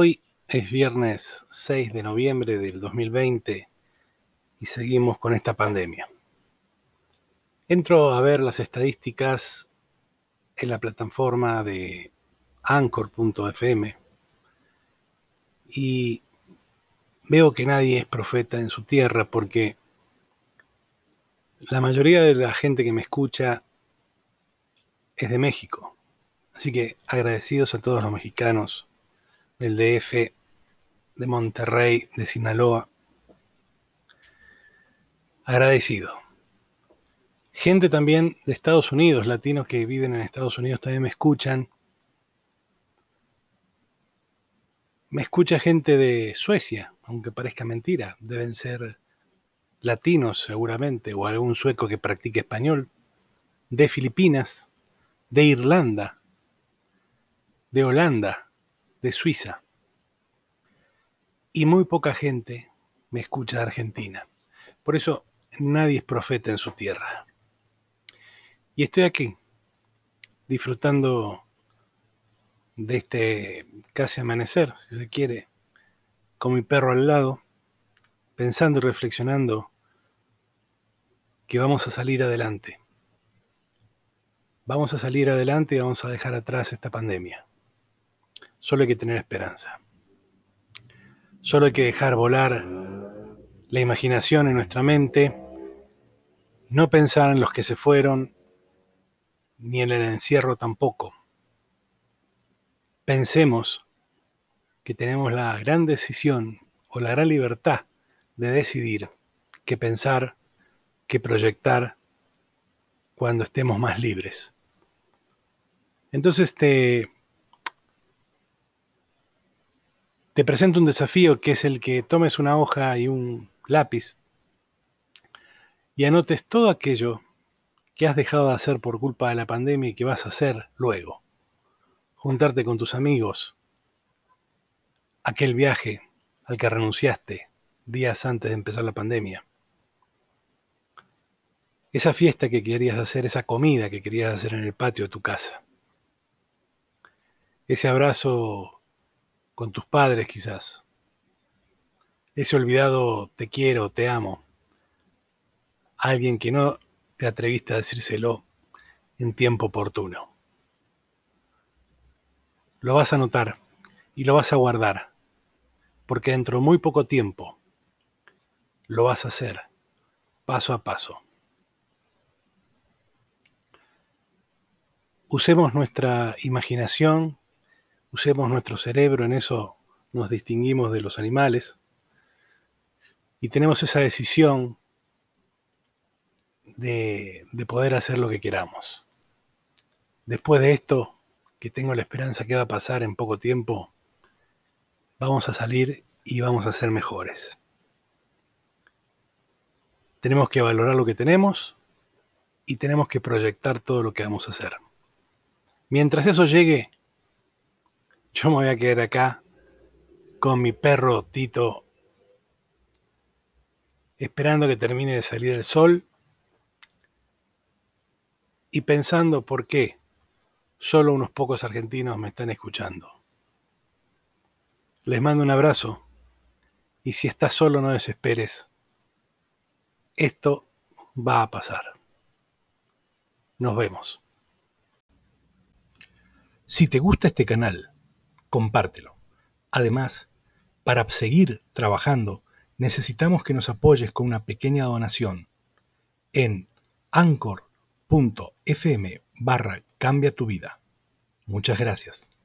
Hoy es viernes 6 de noviembre del 2020 y seguimos con esta pandemia. Entro a ver las estadísticas en la plataforma de anchor.fm y veo que nadie es profeta en su tierra porque la mayoría de la gente que me escucha es de México. Así que agradecidos a todos los mexicanos del DF, de Monterrey, de Sinaloa. Agradecido. Gente también de Estados Unidos, latinos que viven en Estados Unidos también me escuchan. Me escucha gente de Suecia, aunque parezca mentira. Deben ser latinos seguramente, o algún sueco que practique español. De Filipinas, de Irlanda, de Holanda, de Suiza. Y muy poca gente me escucha de Argentina. Por eso nadie es profeta en su tierra. Y estoy aquí, disfrutando de este casi amanecer, si se quiere, con mi perro al lado, pensando y reflexionando que vamos a salir adelante. Vamos a salir adelante y vamos a dejar atrás esta pandemia. Solo hay que tener esperanza. Solo hay que dejar volar la imaginación en nuestra mente, no pensar en los que se fueron, ni en el encierro tampoco. Pensemos que tenemos la gran decisión o la gran libertad de decidir qué pensar, qué proyectar cuando estemos más libres. Entonces te te presento un desafío que es el que tomes una hoja y un lápiz y anotes todo aquello que has dejado de hacer por culpa de la pandemia y que vas a hacer luego. Juntarte con tus amigos, aquel viaje al que renunciaste días antes de empezar la pandemia, esa fiesta que querías hacer, esa comida que querías hacer en el patio de tu casa, ese abrazo con tus padres quizás. Ese olvidado te quiero, te amo. Alguien que no te atreviste a decírselo en tiempo oportuno. Lo vas a notar y lo vas a guardar, porque dentro de muy poco tiempo lo vas a hacer paso a paso. Usemos nuestra imaginación usemos nuestro cerebro, en eso nos distinguimos de los animales, y tenemos esa decisión de, poder hacer lo que queramos. Después de esto, que tengo la esperanza que va a pasar en poco tiempo, vamos a salir y vamos a ser mejores. Tenemos que valorar lo que tenemos y tenemos que proyectar todo lo que vamos a hacer. Mientras eso llegue, yo me voy a quedar acá con mi perro Tito, esperando que termine de salir el sol y pensando por qué solo unos pocos argentinos me están escuchando. Les mando un abrazo y si estás solo no desesperes. Esto va a pasar. Nos vemos. Si te gusta este canal, compártelo. Además, para seguir trabajando, necesitamos que nos apoyes con una pequeña donación en anchor.fm barra cambia tu vida. Muchas gracias.